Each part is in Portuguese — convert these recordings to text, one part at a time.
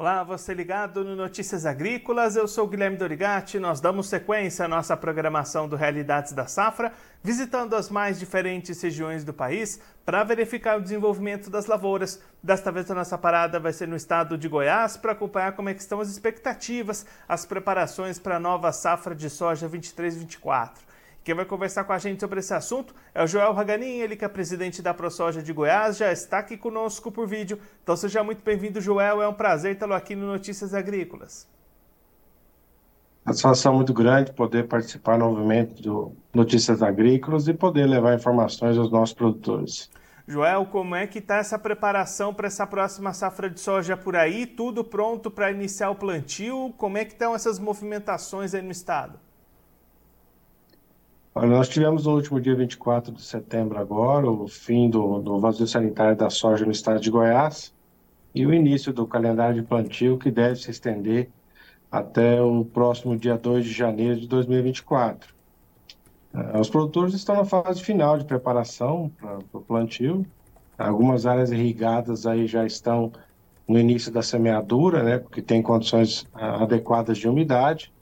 Olá, você ligado no Notícias Agrícolas, eu sou Guilherme Dorigati. Nós damos sequência à nossa programação do Realidades da Safra, visitando as mais diferentes regiões do país para verificar o desenvolvimento das lavouras. Desta vez a nossa parada vai ser no estado de Goiás para acompanhar como é estão as expectativas, as preparações para a nova safra de soja 23-24. Quem vai conversar com a gente sobre esse assunto é o Joel Raganin, ele que é presidente da ProSoja de Goiás, já está aqui conosco por vídeo. Então seja muito bem-vindo, Joel. É um prazer tê-lo aqui no Notícias Agrícolas. Satisfação muito grande poder participar novamente do Notícias Agrícolas e poder levar informações aos nossos produtores. Joel, como é que está essa preparação para essa próxima safra de soja por aí? Tudo pronto para iniciar o plantio? Como é que estão essas movimentações aí no estado? Nós tivemos no último dia 24 de setembro agora o fim do, do vazio sanitário da soja no estado de Goiás e o início do calendário de plantio que deve se estender até o próximo dia 2 de janeiro de 2024. Eh, os produtores estão na fase final de preparação para o plantio. Algumas áreas irrigadas aí já estão no início da semeadura, né, porque tem condições ah, adequadas de umidade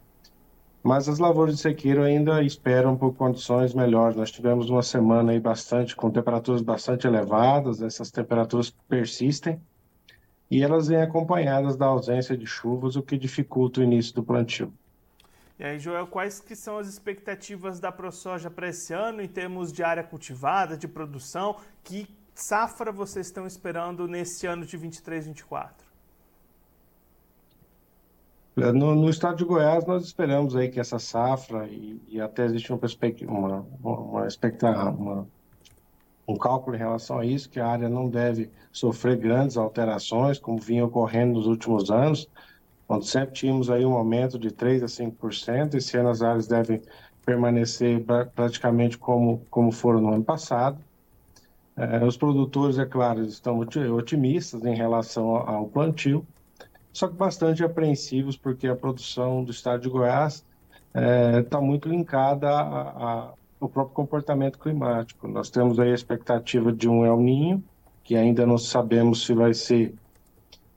mas as lavouras de sequeiro ainda esperam por condições melhores. Nós tivemos uma semana aí bastante com temperaturas bastante elevadas, essas temperaturas persistem e elas vêm acompanhadas da ausência de chuvas, o que dificulta o início do plantio. E aí, Joel, quais que são as expectativas da ProSoja para esse ano em termos de área cultivada, de produção? Que safra vocês estão esperando nesse ano de 23, 24? No, no, estado de Goiás, nós esperamos aí que essa safra, e, e até existe uma uma, uma, uma, um cálculo em relação a isso, que a área não deve sofrer grandes alterações, como vinha ocorrendo nos últimos anos, quando sempre tínhamos aí um aumento de 3% a 5%, esse ano as áreas devem permanecer praticamente como, como foram no ano passado. É, os produtores, é claro, estão otimistas em relação ao plantio, só que bastante apreensivos, porque a produção do estado de Goiás está é, muito linkada ao próprio comportamento climático. Nós temos aí a expectativa de um El Ninho, que ainda não sabemos se vai ser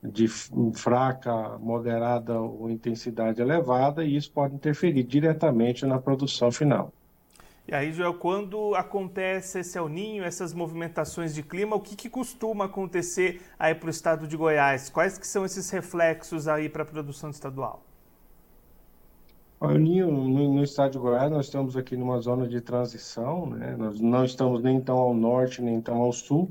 de fraca, moderada ou intensidade elevada, e isso pode interferir diretamente na produção final. E aí, Joel, quando acontece esse El Ninho, essas movimentações de clima, o que, que costuma acontecer aí para o estado de Goiás? Quais que são esses reflexos aí para a produção estadual? El Ninho, no, no, estado de Goiás, nós estamos aqui numa zona de transição, né? nós não estamos nem tão ao norte, nem tão ao sul,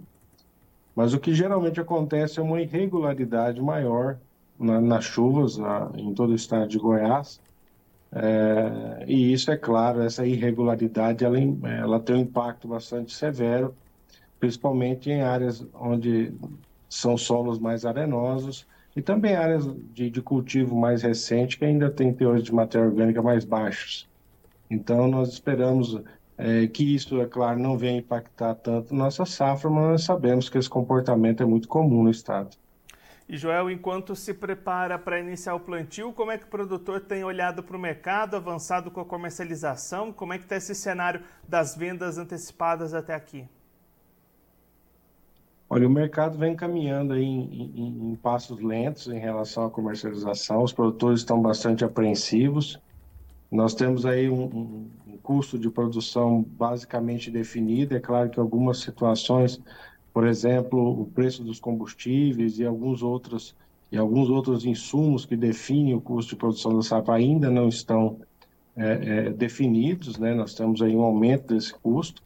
mas o que geralmente acontece é uma irregularidade maior na, nas chuvas na, em todo o estado de Goiás, é, e isso é claro, essa irregularidade ela, ela tem um impacto bastante severo, principalmente em áreas onde são solos mais arenosos e também áreas de, de cultivo mais recente que ainda tem teores de matéria orgânica mais baixos. Então, nós esperamos é, que isso, é claro, não venha impactar tanto nossa safra, mas nós sabemos que esse comportamento é muito comum no estado. E Joel, enquanto se prepara para iniciar o plantio, como é que o produtor tem olhado para o mercado, avançado com a comercialização? Como é que está esse cenário das vendas antecipadas até aqui? Olha, o mercado vem caminhando em, em, em passos lentos em relação à comercialização. Os produtores estão bastante apreensivos. Nós temos aí um, um custo de produção basicamente definido. É claro que algumas situações por exemplo, o preço dos combustíveis e alguns outros e alguns outros insumos que definem o custo de produção da safra ainda não estão é, é, definidos, né? Nós temos aí um aumento desse custo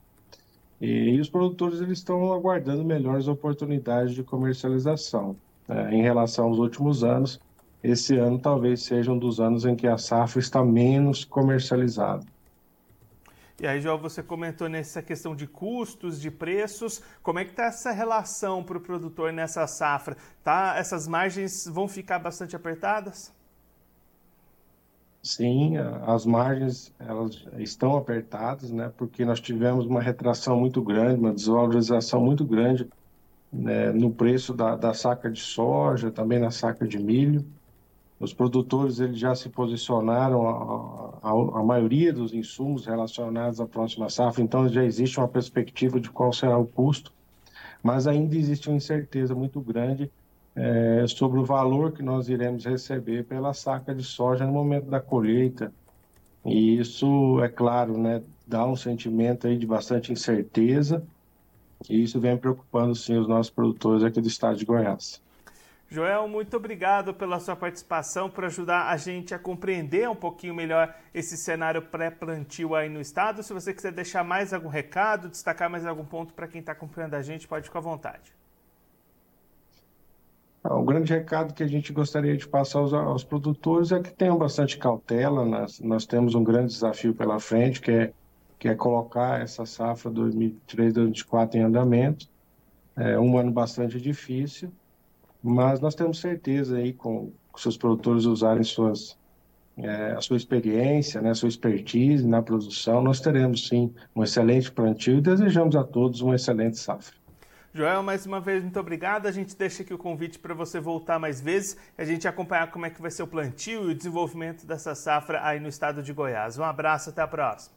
e, e os produtores eles estão aguardando melhores oportunidades de comercialização. É, em relação aos últimos anos, esse ano talvez seja um dos anos em que a safra está menos comercializada. E aí, João, você comentou nessa questão de custos, de preços. Como é que está essa relação para o produtor nessa safra? Tá, essas margens vão ficar bastante apertadas? Sim, as margens elas estão apertadas, né? Porque nós tivemos uma retração muito grande, uma desvalorização muito grande né, no preço da, da saca de soja, também na saca de milho. Os produtores eles já se posicionaram, a, a, a, maioria dos insumos relacionados à próxima safra, então já existe uma perspectiva de qual será o custo, mas ainda existe uma incerteza muito grande é, sobre o valor que nós iremos receber pela saca de soja no momento da colheita. E isso, é claro, né, dá um sentimento aí de bastante incerteza, e isso vem preocupando, sim, os nossos produtores aqui do estado de Goiás. Joel, muito obrigado pela sua participação, por ajudar a gente a compreender um pouquinho melhor esse cenário pré-plantio aí no estado. Se você quiser deixar mais algum recado, destacar mais algum ponto para quem está acompanhando a gente, pode ficar à vontade. O grande recado que a gente gostaria de passar aos, aos produtores é que tenham bastante cautela. Nós, nós, temos um grande desafio pela frente, que é, que é colocar essa safra 2023-2024 em andamento. É um ano bastante difícil, mas nós temos certeza aí com, com seus produtores usarem suas, é, a sua experiência, né, a sua expertise na produção, nós teremos sim um excelente plantio e desejamos a todos uma excelente safra. Joel, mais uma vez, muito obrigado. A gente deixa aqui o convite para você voltar mais vezes e a gente acompanhar como é que vai ser o plantio e o desenvolvimento dessa safra aí no estado de Goiás. Um abraço, até a próxima.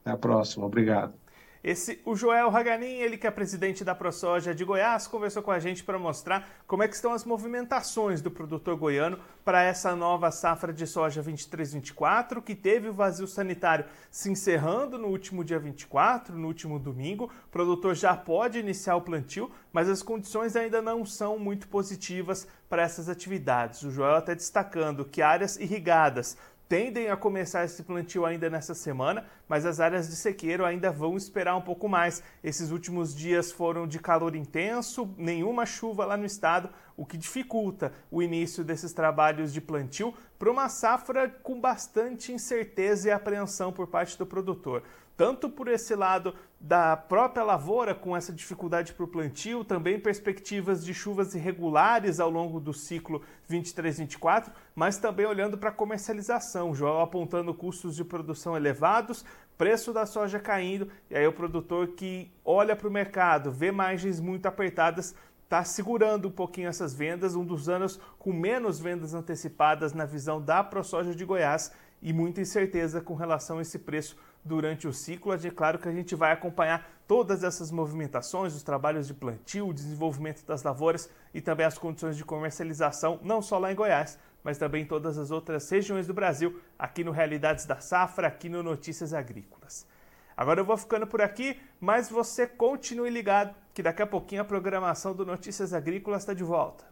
Até a próxima, obrigado. Esse, o Joel Haganin, ele que é presidente da ProSoja de Goiás, conversou com a gente para mostrar como é que estão as movimentações do produtor goiano para essa nova safra de soja 23-24, que teve o vazio sanitário se encerrando no último dia 24, no último domingo. O produtor já pode iniciar o plantio, mas as condições ainda não são muito positivas para essas atividades. O Joel até destacando que áreas irrigadas tendem a começar esse plantio ainda nessa semana, mas as áreas de sequeiro ainda vão esperar um pouco mais. Esses últimos dias foram de calor intenso, nenhuma chuva lá no estado, o que dificulta o início desses trabalhos de plantio para uma safra com bastante incerteza e apreensão por parte do produtor tanto por esse lado da própria lavoura com essa dificuldade para o plantio, também perspectivas de chuvas irregulares ao longo do ciclo 23-24, mas também olhando para a comercialização, Joel apontando custos de produção elevados, preço da soja caindo, e aí o produtor que olha para o mercado, vê margens muito apertadas, está segurando um pouquinho essas vendas, um dos anos com menos vendas antecipadas na visão da ProSoja de Goiás e muita incerteza com relação a esse preço durante o ciclo. É claro que a gente vai acompanhar todas essas movimentações, os trabalhos de plantio, o desenvolvimento das lavouras e também as condições de comercialização, não só lá em Goiás, mas também em todas as outras regiões do Brasil, aqui no Realidades da Safra, aqui no Notícias Agrícolas. Agora eu vou ficando por aqui, mas você continue ligado, que daqui a pouquinho a programação do Notícias Agrícolas está de volta.